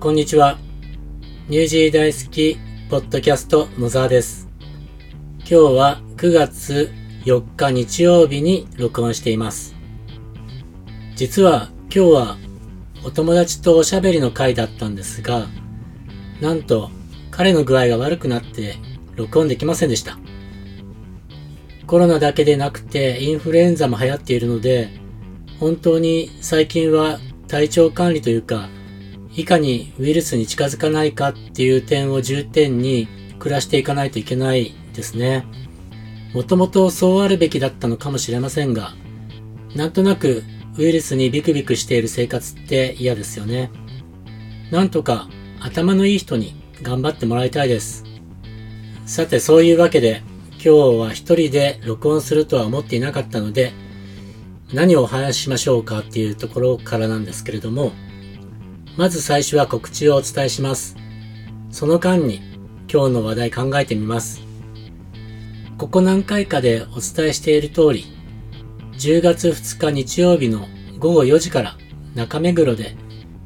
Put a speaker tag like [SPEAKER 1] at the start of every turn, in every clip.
[SPEAKER 1] こんにちは。ニュージー大好きポッドキャスト野沢です。今日は9月4日日曜日に録音しています。実は今日はお友達とおしゃべりの回だったんですが、なんと彼の具合が悪くなって録音できませんでした。コロナだけでなくてインフルエンザも流行っているので、本当に最近は体調管理というか、いかにウイルスに近づかないかっていう点を重点に暮らしていかないといけないですね。もともとそうあるべきだったのかもしれませんが、なんとなくウイルスにビクビクしている生活って嫌ですよね。なんとか頭のいい人に頑張ってもらいたいです。さてそういうわけで今日は一人で録音するとは思っていなかったので何をお話ししましょうかっていうところからなんですけれどもまず最初は告知をお伝えします。その間に今日の話題考えてみます。ここ何回かでお伝えしている通り、10月2日日曜日の午後4時から中目黒で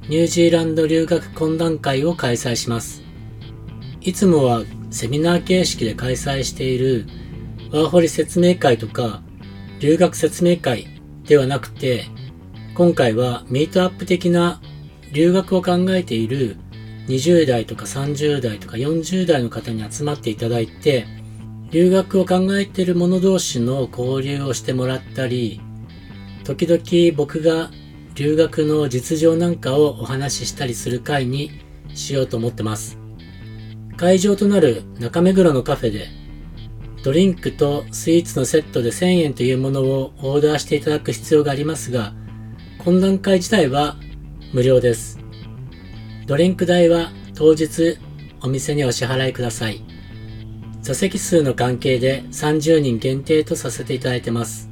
[SPEAKER 1] ニュージーランド留学懇談会を開催します。いつもはセミナー形式で開催しているワーホリ説明会とか留学説明会ではなくて、今回はミートアップ的な留学を考えている20代とか30代とか40代の方に集まっていただいて、留学を考えている者同士の交流をしてもらったり、時々僕が留学の実情なんかをお話ししたりする会にしようと思ってます。会場となる中目黒のカフェで、ドリンクとスイーツのセットで1000円というものをオーダーしていただく必要がありますが、懇談会自体は無料です。ドリンク代は当日お店にお支払いください。座席数の関係で30人限定とさせていただいてます。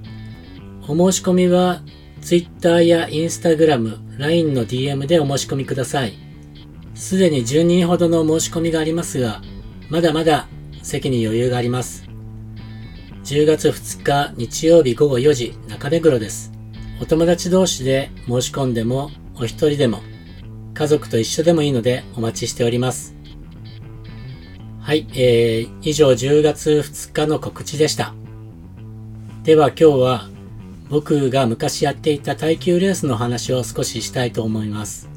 [SPEAKER 1] お申し込みは Twitter や Instagram、LINE の DM でお申し込みください。すでに10人ほどの申し込みがありますが、まだまだ席に余裕があります。10月2日日曜日午後4時中目黒です。お友達同士で申し込んでもお一人でも家族と一緒でもいいのでお待ちしております。はい、えー、以上10月2日の告知でした。では今日は僕が昔やっていた耐久レースの話を少ししたいと思います。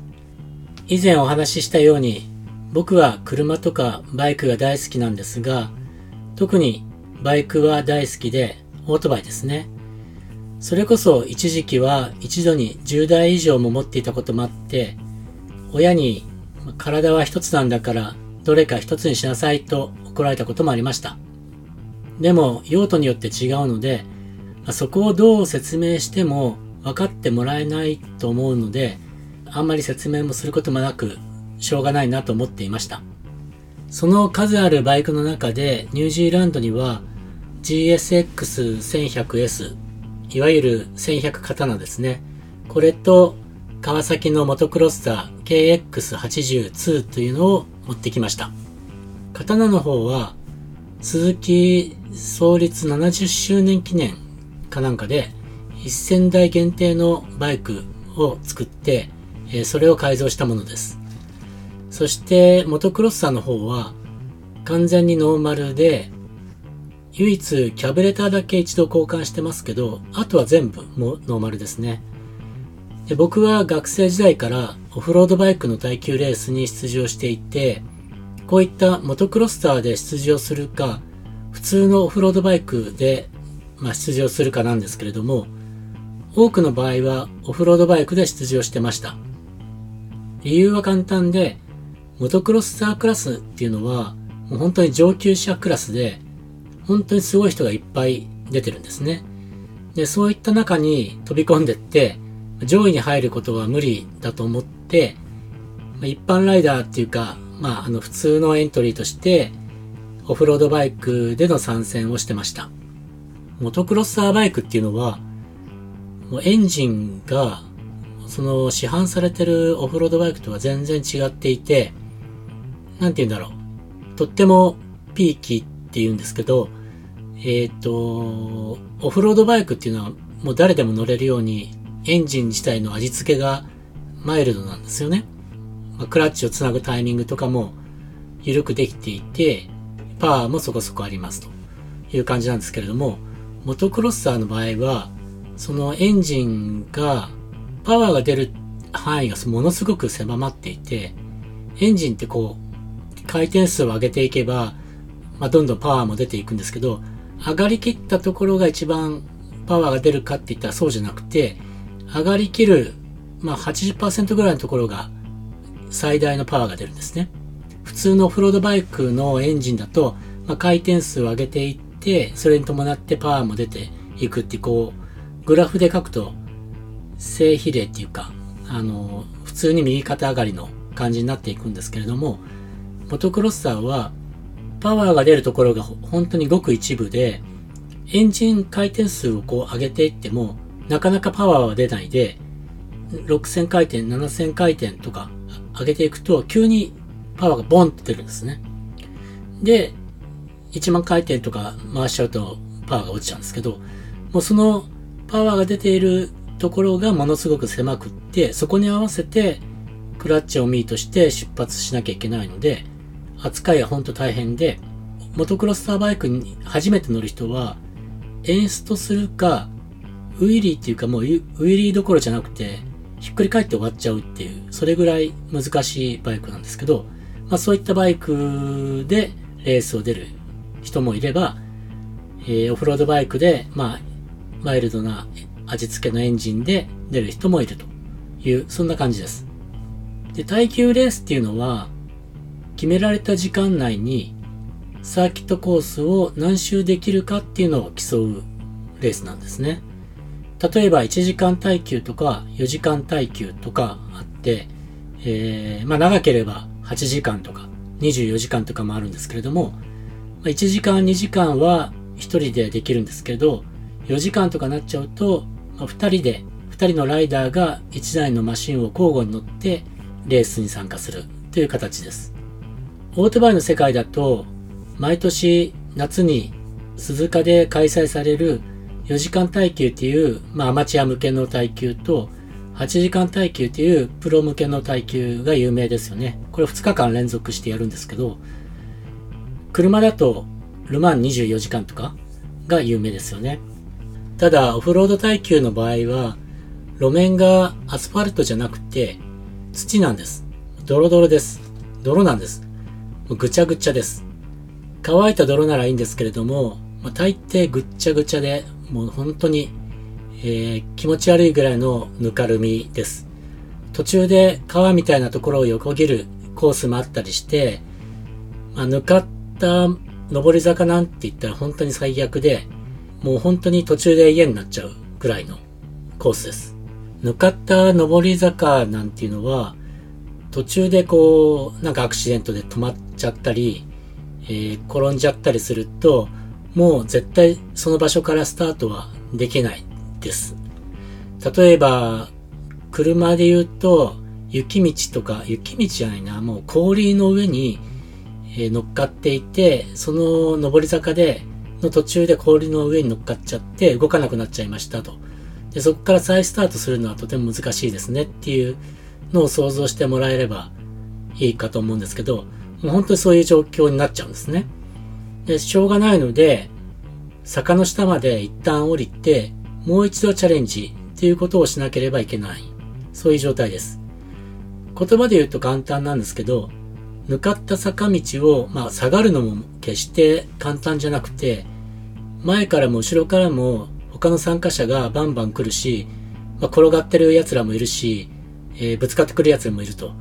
[SPEAKER 1] 以前お話ししたように僕は車とかバイクが大好きなんですが特にバイクは大好きでオートバイですね。それこそ一時期は一度に10台以上も持っていたこともあって親に体は一つなんだからどれか一つにしなさいと怒られたこともありました。でも用途によって違うのでそこをどう説明しても分かってもらえないと思うのであんまり説明もすることもなくしょうがないなと思っていました。その数あるバイクの中でニュージーランドには GSX1100S いわゆる1100刀ですね。これと川崎のモトクロスター KX82 というのを持ってきました。刀の方は鈴木創立70周年記念かなんかで1000台限定のバイクを作って、えそれを改造したものです。そしてモトクロスターの方は完全にノーマルで唯一キャブレターだけ一度交換してますけどあとは全部もノーマルですね。で僕は学生時代からオフロードバイクの耐久レースに出場していてこういったモトクロスターで出場するか普通のオフロードバイクで、まあ、出場するかなんですけれども多くの場合はオフロードバイクで出場してました。理由は簡単でモトクロスタークラスっていうのはもう本当に上級者クラスで本当にすごい人がいっぱい出てるんですね。で、そういった中に飛び込んでって上位に入ることは無理だと思ってま一般ライダーっていうか、まあ、あの普通のエントリーとしてオフロードバイクでの参戦をしてました。モトクロスターバイクっていうのはもうエンジンがその市販されてるオフロードバイクとは全然違っていて、なんて言うんだろう。とってもピーキーっって言うんですけど、えっ、と、オフロードバイクっていうのはもう誰でも乗れるようにエンジン自体の味付けがマイルドなんですよね。まクラッチをつなぐタイミングとかも緩くできていて、パワーもそこそこありますという感じなんですけれども、モトクロッサーの場合は、そのエンジンが、パワーが出る範囲がものすごく狭まっていて、エンジンってこう、回転数を上げていけば、まあ、どんどんパワーも出ていくんですけど、上がりきったところが一番パワーが出るかって言ったらそうじゃなくて、上がりきる、まあ80%ぐらいのところが最大のパワーが出るんですね。普通のオフロードバイクのエンジンだと、まあ、回転数を上げていって、それに伴ってパワーも出ていくってこう、グラフで書くと正比例っていうか、あの、普通に右肩上がりの感じになっていくんですけれども、モトクロッサーはパワーが出るところが本当にごく一部で、エンジン回転数をこう上げていっても、なかなかパワーは出ないで、6000回転、7000回転とか上げていくと、急にパワーがボンって出るんですね。で、1万回転とか回しちゃうとパワーが落ちちゃうんですけど、もうそのパワーが出ているところがものすごく狭くって、そこに合わせてクラッチをミートして出発しなきゃいけないので、扱いは本当大変で、モトクロスターバイクに初めて乗る人は、演出するか、ウィリーっていうかもうウィリーどころじゃなくて、ひっくり返って終わっちゃうっていう、それぐらい難しいバイクなんですけど、まあそういったバイクでレースを出る人もいれば、えー、オフロードバイクで、まあ、マイルドな味付けのエンジンで出る人もいるという、そんな感じです。で、耐久レースっていうのは、決められた時間内にサーキットコースを何周できるかっていうのを競うレースなんですね。例えば1時間耐久とか4時間耐久とかあって、えー、まあ長ければ8時間とか24時間とかもあるんですけれども、1時間2時間は1人でできるんですけど、4時間とかなっちゃうと、ま、2人で、2人のライダーが1台のマシンを交互に乗ってレースに参加するという形です。オートバイの世界だと、毎年夏に鈴鹿で開催される4時間耐久っていう、まあ、アマチュア向けの耐久と、8時間耐久っていうプロ向けの耐久が有名ですよね。これ2日間連続してやるんですけど、車だとルマン24時間とかが有名ですよね。ただ、オフロード耐久の場合は、路面がアスファルトじゃなくて土なんです。ドロドロです。泥なんです。ぐちゃぐちゃです。乾いた泥ならいいんですけれども、まあ、大抵ぐっちゃぐちゃで、もう本当に、えー、気持ち悪いぐらいのぬかるみです。途中で川みたいなところを横切るコースもあったりして、まあ、ぬかった上り坂なんて言ったら本当に最悪で、もう本当に途中で家になっちゃうぐらいのコースです。ぬかった上り坂なんていうのは、途中でこう、なんかアクシデントで止まっちゃったり、えー、転んじゃったりすると、もう絶対その場所からスタートはできないです。例えば、車で言うと、雪道とか、雪道じゃないな、もう氷の上に、え、乗っかっていて、その上り坂で、の途中で氷の上に乗っかっちゃって動かなくなっちゃいましたと。で、そこから再スタートするのはとても難しいですねっていうのを想像してもらえればいいかと思うんですけど、もう本当にそういう状況になっちゃうんですね。で、しょうがないので、坂の下まで一旦降りて、もう一度チャレンジっていうことをしなければいけない。そういう状態です。言葉で言うと簡単なんですけど、向かった坂道を、まあ、下がるのも決して簡単じゃなくて、前からも後ろからも他の参加者がバンバン来るし、まあ、転がってる奴らもいるし、えー、ぶつかってくる奴らもいると。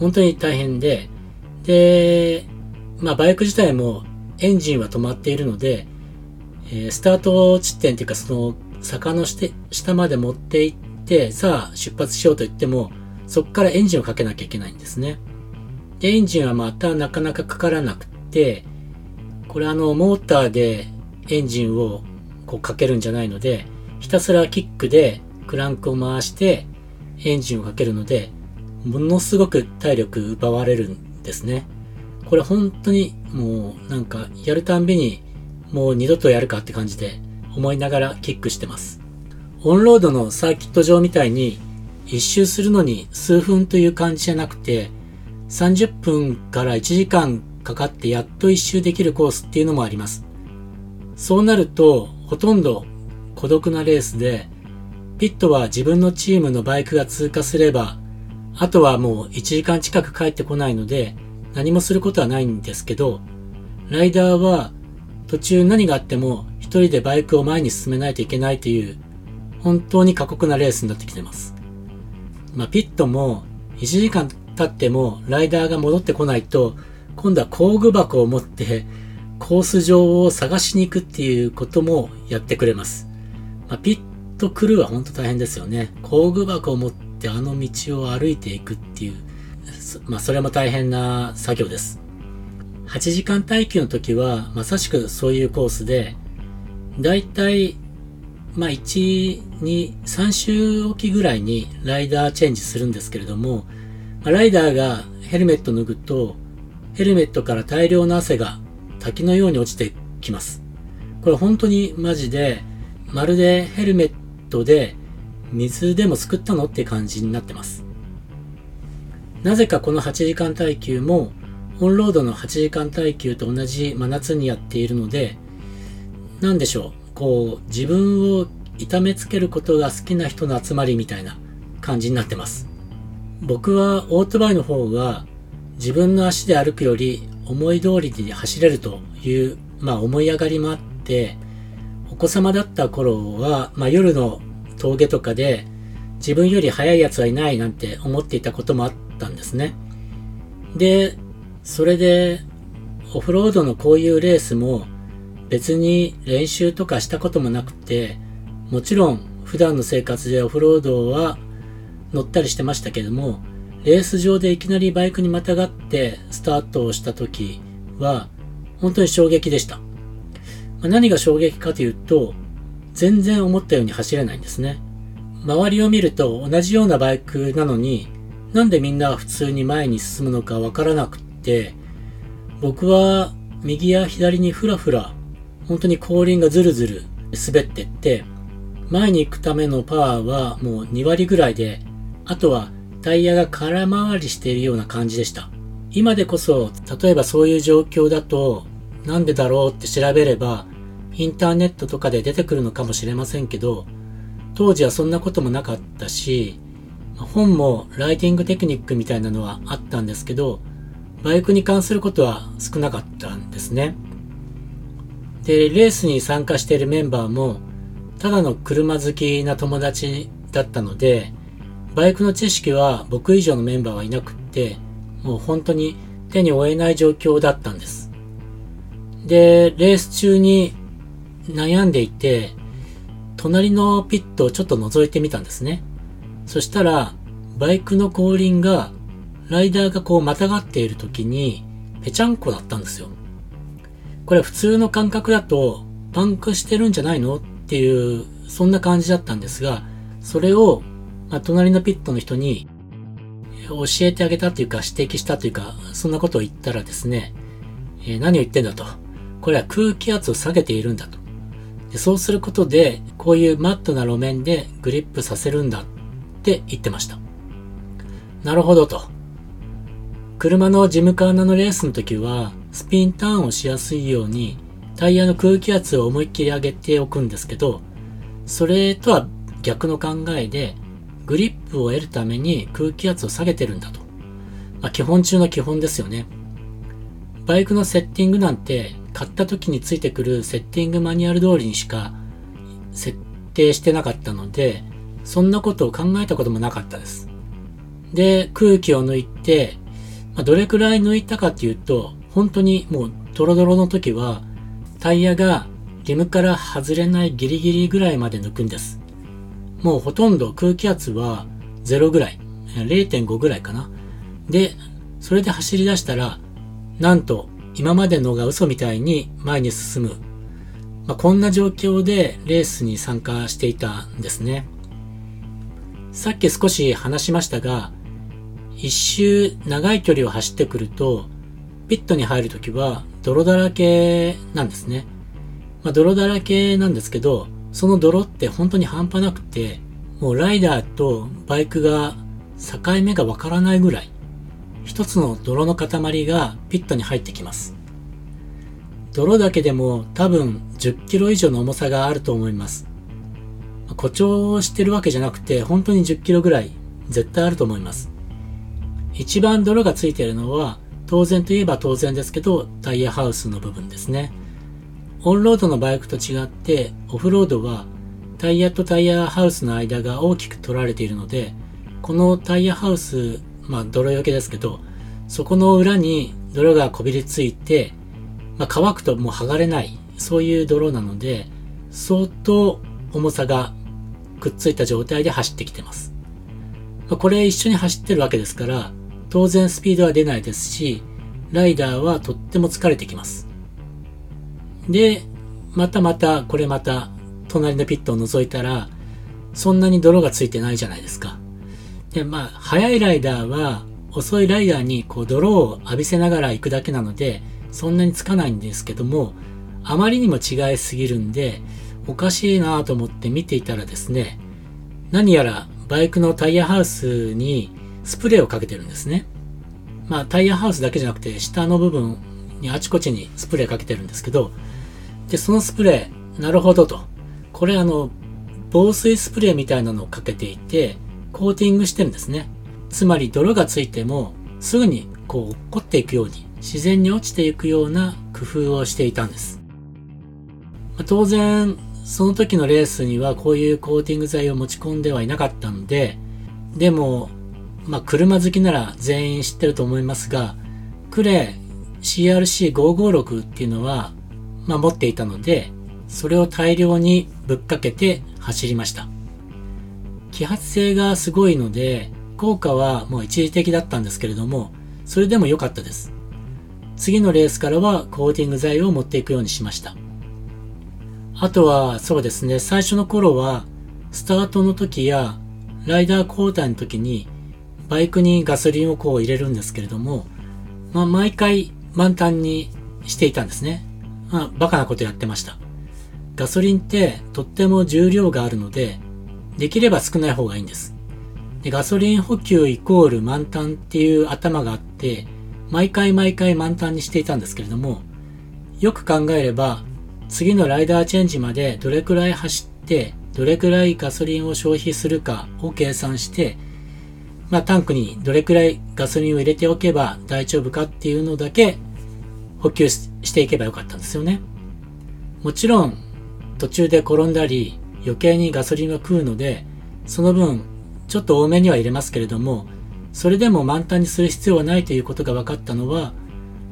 [SPEAKER 1] 本当に大変で、で、まあバイク自体もエンジンは止まっているので、えー、スタート地点っていうかその坂の下まで持って行って、さあ出発しようと言っても、そこからエンジンをかけなきゃいけないんですね。で、エンジンはまたなかなかかからなくて、これあの、モーターでエンジンをこうかけるんじゃないので、ひたすらキックでクランクを回してエンジンをかけるので、ものすごく体力奪われるんですね。これ本当にもうなんかやるたんびにもう二度とやるかって感じで思いながらキックしてます。オンロードのサーキット場みたいに一周するのに数分という感じじゃなくて、30分から1時間かかってやっと一周できるコースっていうのもあります。そうなると、ほとんど孤独なレースで、ピットは自分のチームのバイクが通過すれば、あとはもう1時間近く帰ってこないので、何もすることはないんですけど、ライダーは途中何があっても一人でバイクを前に進めないといけないという、本当に過酷なレースになってきてます。まあ、ピットも1時間経ってもライダーが戻ってこないと、今度は工具箱を持ってコース上を探しに行くっていうこともやってくれます。まあ、ピットクルーは本当大変ですよね。工具箱を持ってあの道を歩いていくっていう、まあそれも大変な作業です。8時間耐久の時はまさしくそういうコースで、だいたいまあ1、2、3週おきぐらいにライダーチェンジするんですけれども、ま、ライダーがヘルメット脱ぐと、ヘルメットから大量の汗が滝のように落ちてきます。これ本当にマジで、まるでヘルメットで水でもすくったのって感じになってます。なぜかこの8時間耐久もオンロードの8時間耐久と同じ真夏にやっているので、なんでしょう、こう自分を痛めつけることが好きな人の集まりみたいな感じになってます。僕はオートバイの方が自分の足で歩くより思い通りに走れるという、まあ思い上がりもあって、お子様だった頃は、まあ夜の峠とかで自分より速い奴はいないなんて思っていたこともあったんですね。で、それでオフロードのこういうレースも別に練習とかしたこともなくて、もちろん普段の生活でオフロードは乗ったりしてましたけども、レース場でいきなりバイクにまたがってスタートをした時は、本当に衝撃でした。何が衝撃かというと、全然思ったように走れないんですね。周りを見ると同じようなバイクなのに、なんでみんな普通に前に進むのかわからなくって、僕は右や左にふらふら、本当に後輪がずるずる滑ってって、前に行くためのパワーはもう2割ぐらいで、あとはタイヤが空回りしているような感じでした。今でこそ、例えばそういう状況だと、なんでだろうって調べれば、インターネットとかで出てくるのかもしれませんけど、当時はそんなこともなかったし、本もライティングテクニックみたいなのはあったんですけど、バイクに関することは少なかったんですね。で、レースに参加しているメンバーも、ただの車好きな友達だったので、バイクの知識は僕以上のメンバーはいなくって、もう本当に手に負えない状況だったんです。で、レース中に悩んでいて、隣のピットをちょっと覗いてみたんですね。そしたら、バイクの後輪が、ライダーがこうまたがっている時に、ぺちゃんこだったんですよ。これ普通の感覚だと、パンクしてるんじゃないの？っていう、そんな感じだったんですが、それをまあ、隣のピットの人に教えてあげたというか指摘したというか、そんなことを言ったらですね、えー、何を言ってんだと。これは空気圧を下げているんだと。でそうすることで、こういうマットな路面でグリップさせるんだって言ってました。なるほどと。車のジムカーナのレースの時は、スピンターンをしやすいように、タイヤの空気圧を思いっきり上げておくんですけど、それとは逆の考えで、グリップを得るために空気圧を下げてるんだと。まあ、基本中の基本ですよね。バイクのセッティングなんて買った時についてくるセッティングマニュアル通りにしか設定してなかったので、そんなことを考えたこともなかったです。で、空気を抜いて、まあ、どれくらい抜いたかっていうと、本当にもうドロドロの時はタイヤがリムから外れないギリギリぐらいまで抜くんです。もうほとんど空気圧は0ぐらい、0.5ぐらいかな。で、それで走り出したら、なんと今までのが嘘みたいに前に進む。まあ、こんな状況でレースに参加していたんですね。さっき少し話しましたが、一周長い距離を走ってくると、ピットに入るときは泥だらけなんですね。まあ、泥だらけなんですけど、その泥って本当に半端なくて、もうライダーとバイクが境目がわからないぐらい、一つの泥の塊がピットに入ってきます。泥だけでも多分10キロ以上の重さがあると思います。誇張してるわけじゃなくて本当に10キロぐらい絶対あると思います。一番泥がついているのは当然といえば当然ですけどタイヤハウスの部分ですね。オンロードのバイクと違ってオフロードはタイヤとタイヤハウスの間が大きく取られているのでこのタイヤハウスまあ泥よけですけどそこの裏に泥がこびりついてまあ、乾くともう剥がれない、そういう泥なので、相当重さがくっついた状態で走ってきてます。まあ、これ一緒に走ってるわけですから、当然スピードは出ないですし、ライダーはとっても疲れてきます。で、またまた、これまた、隣のピットを覗いたら、そんなに泥がついてないじゃないですか。で、まあ、速いライダーは、遅いライダーにこう泥を浴びせながら行くだけなので、そんなにつかないんですけども、あまりにも違いすぎるんで、おかしいなと思って見ていたらですね、何やらバイクのタイヤハウスにスプレーをかけてるんですね。まあタイヤハウスだけじゃなくて下の部分にあちこちにスプレーかけてるんですけど、で、そのスプレー、なるほどと。これあの、防水スプレーみたいなのをかけていて、コーティングしてるんですね。つまり泥がついてもすぐにこう落っこっていくように自然に落ちていくような工夫をしていたんです。ま、当然、その時のレースにはこういうコーティング剤を持ち込んではいなかったので、でも、まあ、車好きなら全員知ってると思いますが、クレー CRC556 っていうのは、まあ、持っていたので、それを大量にぶっかけて走りました。揮発性がすごいので、効果はもう一時的だったんですけれども、それでも良かったです。次のレースからはコーティング剤を持っていくようにしました。あとは、そうですね、最初の頃は、スタートの時や、ライダー交代の時に、バイクにガソリンをこう入れるんですけれども、まあ、毎回満タンにしていたんですね。まあ、バカなことやってました。ガソリンってとっても重量があるので、できれば少ない方がいいんです。でガソリン補給イコール満タンっていう頭があって、毎回毎回満タンにしていたんですけれども、よく考えれば、次のライダーチェンジまでどれくらい走って、どれくらいガソリンを消費するかを計算して、まあタンクにどれくらいガソリンを入れておけば大丈夫かっていうのだけ補給していけばよかったんですよね。もちろん途中で転んだり余計にガソリンは食うので、その分ちょっと多めには入れますけれども、それでも満タンにする必要はないということが分かったのは、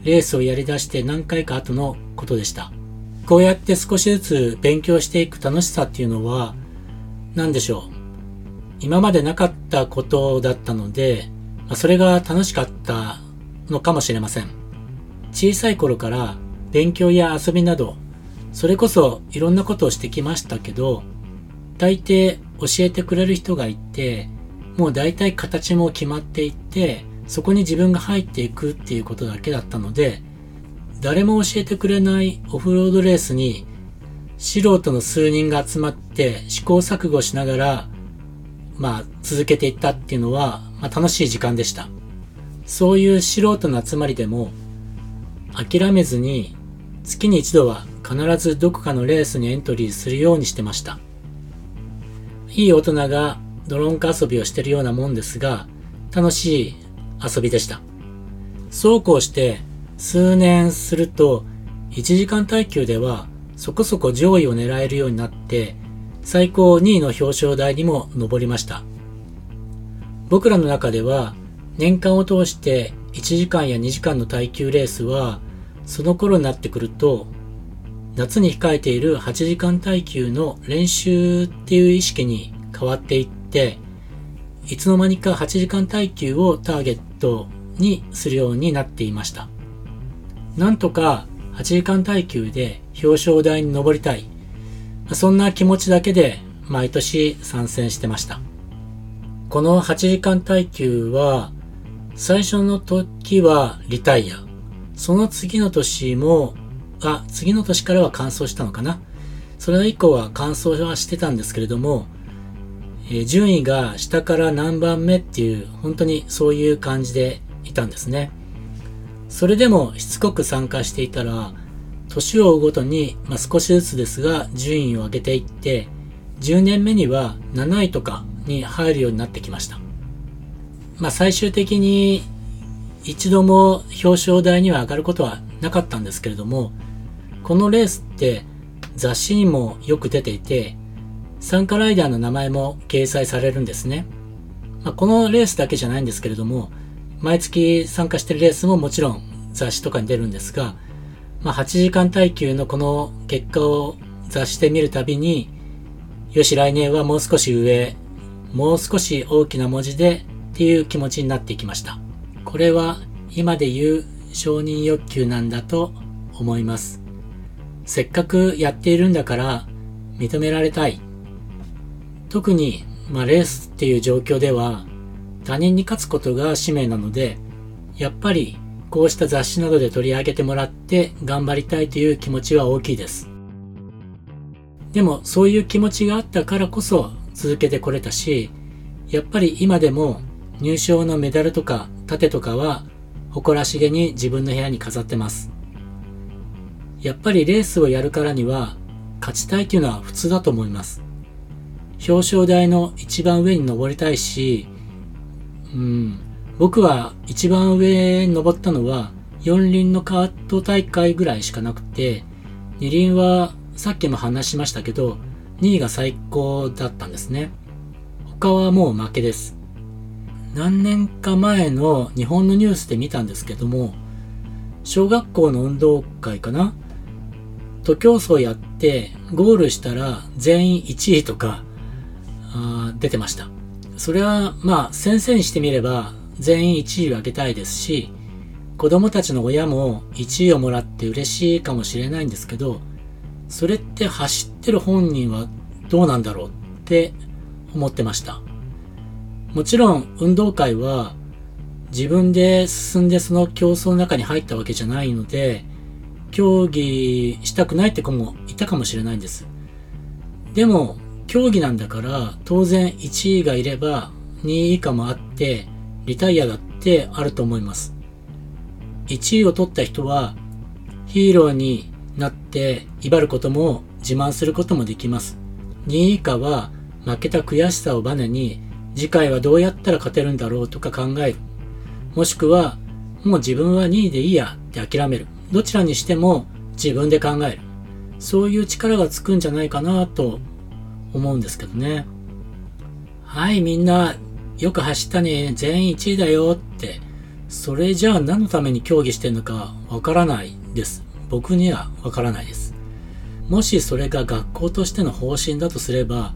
[SPEAKER 1] レースをやり出して何回か後のことでした。こうやって少しずつ勉強していく楽しさっていうのは、何でしょう。今までなかったことだったので、それが楽しかったのかもしれません。小さい頃から勉強や遊びなど、それこそいろんなことをしてきましたけど、大抵教えてくれる人がいて、もう大体形も決まっていって、そこに自分が入っていくっていうことだけだったので、誰も教えてくれないオフロードレースに素人の数人が集まって試行錯誤しながら、まあ続けていったっていうのは、まあ、楽しい時間でした。そういう素人の集まりでも諦めずに月に一度は必ずどこかのレースにエントリーするようにしてました。いい大人がドローンカ遊びをしてるようなもんですが、楽しい遊びでした。そうこうして数年すると、1時間耐久ではそこそこ上位を狙えるようになって、最高2位の表彰台にも上りました。僕らの中では、年間を通して1時間や2時間の耐久レースは、その頃になってくると、夏に控えている8時間耐久の練習っていう意識に変わっていって、いつの間にか8時間耐久をターゲットにするようになっていました。なんとか8時間耐久で表彰台に登りたい。そんな気持ちだけで毎年参戦してました。この8時間耐久は最初の時はリタイア。その次の年も、あ、次の年からは完走したのかな。それ以降は完走はしてたんですけれども、えー、順位が下から何番目っていう、本当にそういう感じでいたんですね。それでもしつこく参加していたら、年を追うごとに、まあ、少しずつですが順位を上げていって、10年目には7位とかに入るようになってきました。まあ最終的に一度も表彰台には上がることはなかったんですけれども、このレースって雑誌にもよく出ていて、参加ライダーの名前も掲載されるんですね。まあ、このレースだけじゃないんですけれども、毎月参加してるレースももちろん雑誌とかに出るんですが、まあ、8時間耐久のこの結果を雑誌で見るたびに、よし来年はもう少し上、もう少し大きな文字でっていう気持ちになっていきました。これは今で言う承認欲求なんだと思います。せっかくやっているんだから認められたい。特に、まあ、レースっていう状況では他人に勝つことが使命なので、やっぱりこうした雑誌などで取り上げてもらって頑張りたいという気持ちは大きいです。でもそういう気持ちがあったからこそ続けてこれたし、やっぱり今でも入賞のメダルとか盾とかは誇らしげに自分の部屋に飾ってます。やっぱりレースをやるからには勝ちたいっていうのは普通だと思います。表彰台の一番上に登りたいし、うん、僕は一番上に登ったのは四輪のカート大会ぐらいしかなくて、二輪はさっきも話しましたけど、2位が最高だったんですね。他はもう負けです。何年か前の日本のニュースで見たんですけども、小学校の運動会かな？徒競走やってゴールしたら全員1位とかあ出てました。それはまあ先生にしてみれば全員1位をあげたいですし、子供たちの親も1位をもらって嬉しいかもしれないんですけど、それって走ってる本人はどうなんだろうって思ってました。もちろん運動会は自分で進んでその競争の中に入ったわけじゃないので、競技したくないって子もいたかもしれないんです。でも、競技なんだから当然1位がいれば2位以下もあってリタイアだってあると思います。1位を取った人はヒーローになって威張ることも自慢することもできます。2位以下は負けた悔しさをバネに次回はどうやったら勝てるんだろうとか考える。もしくは、もう自分は2位でいいやって諦める。どちらにしても自分で考える。そういう力がつくんじゃないかなと思うんですけどね。はい、みんな、よく走ったね、全員1位だよって、それじゃあ何のために競技してんのかわからないです。僕にはわからないです。もしそれが学校としての方針だとすれば、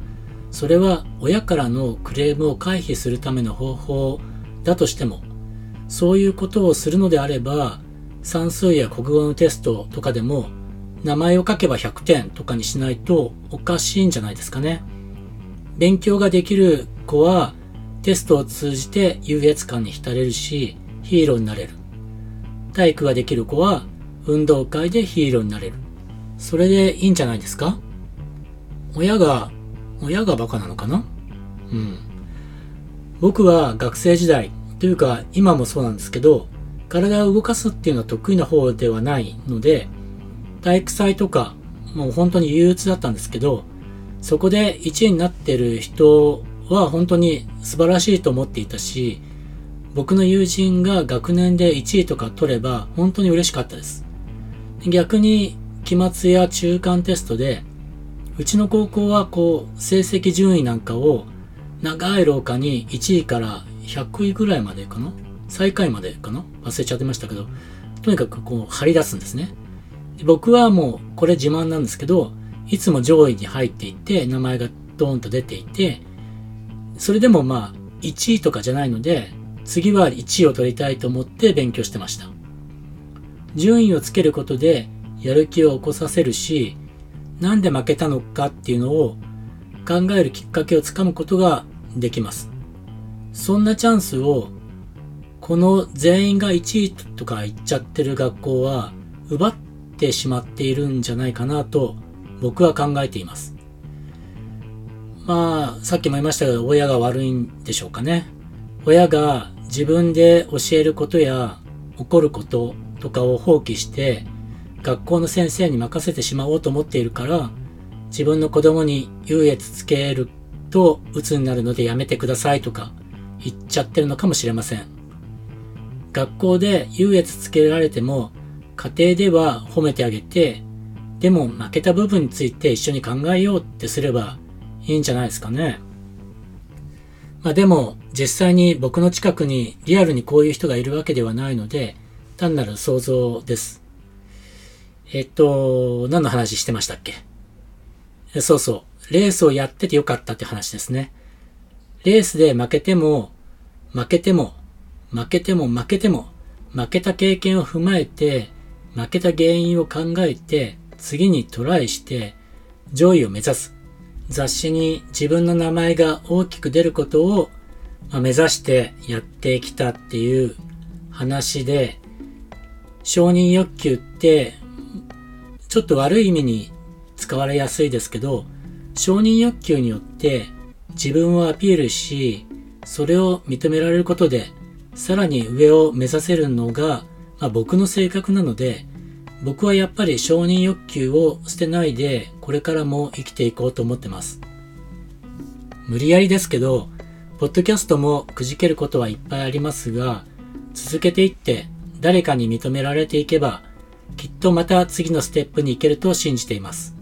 [SPEAKER 1] それは親からのクレームを回避するための方法だとしても、そういうことをするのであれば、算数や国語のテストとかでも、名前を書けば100点とかにしないとおかしいんじゃないですかね。勉強ができる子はテストを通じて優越感に浸れるし、ヒーローになれる。体育ができる子は運動会でヒーローになれる。それでいいんじゃないですか？親が親がバカなのかな？うん。僕は学生時代、というか今もそうなんですけど、体を動かすっていうのは得意な方ではないので、体育祭とか、もう本当に憂鬱だったんですけど、そこで1位になってる人は本当に素晴らしいと思っていたし、僕の友人が学年で1位とか取れば本当に嬉しかったです。逆に期末や中間テストでうちの高校はこう、成績順位なんかを長い廊下に1位から100位ぐらいまでかな？最下位までかな？忘れちゃってましたけど、とにかくこう張り出すんですね。僕はもうこれ自慢なんですけど、いつも上位に入っていて、名前がドーンと出ていて、それでもまあ1位とかじゃないので、次は1位を取りたいと思って勉強してました。順位をつけることでやる気を起こさせるし、なんで負けたのかっていうのを考えるきっかけをつかむことができます。そんなチャンスをこの全員が1位とか言っちゃってる学校は奪ってしまっているんじゃないかなと僕は考えています。まあ、さっきも言いましたけど、親が悪いんでしょうかね。親が自分で教えることや起こることとかを放棄して学校の先生に任せてしまおうと思っているから自分の子供に優越つけると鬱になるのでやめてくださいとか言っちゃってるのかもしれません。学校で優越つけられても家庭では褒めてあげてでも負けた部分について一緒に考えようってすればいいんじゃないですかね。まあでも実際に僕の近くにリアルにこういう人がいるわけではないので単なる想像です。えっと、何の話してましたっけ？そうそう。レースをやっててよかったって話ですね。レースで負けても、負けても、負けても負けても、負けた経験を踏まえて、負けた原因を考えて、次にトライして上位を目指す。雑誌に自分の名前が大きく出ることを、ま目指してやってきたっていう話で、承認欲求ってちょっと悪い意味に使われやすいですけど、承認欲求によって自分をアピールし、それを認められることで、さらに上を目指せるのが、まあ、僕の性格なので、僕はやっぱり承認欲求を捨てないで、これからも生きていこうと思ってます。無理やりですけど、ポッドキャストもくじけることはいっぱいありますが、続けていって誰かに認められていけば、きっとまた次のステップに行けると信じています。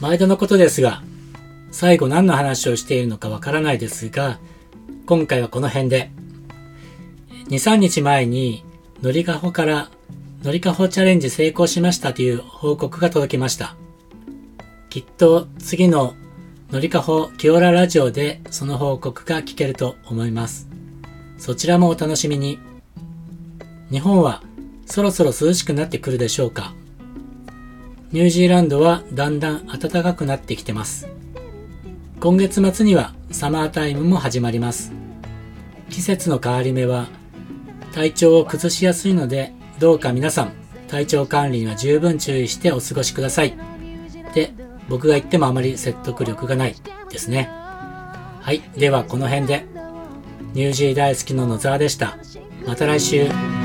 [SPEAKER 1] 毎度のことですが、最後何の話をしているのかわからないですが、今回はこの辺で。2、3日前に、のりかほからのりかほチャレンジ成功しましたという報告が届きました。きっと次ののりかほキオララジオでその報告が聞けると思います。そちらもお楽しみに。日本はそろそろ涼しくなってくるでしょうかニュージーランドはだんだん暖かくなってきてます。今月末にはサマータイムも始まります。季節の変わり目は体調を崩しやすいのでどうか皆さん、体調管理には十分注意してお過ごしください。で、僕が言ってもあまり説得力がないですね。はい。では、この辺で。ニュージー大好きの野沢でした。また来週。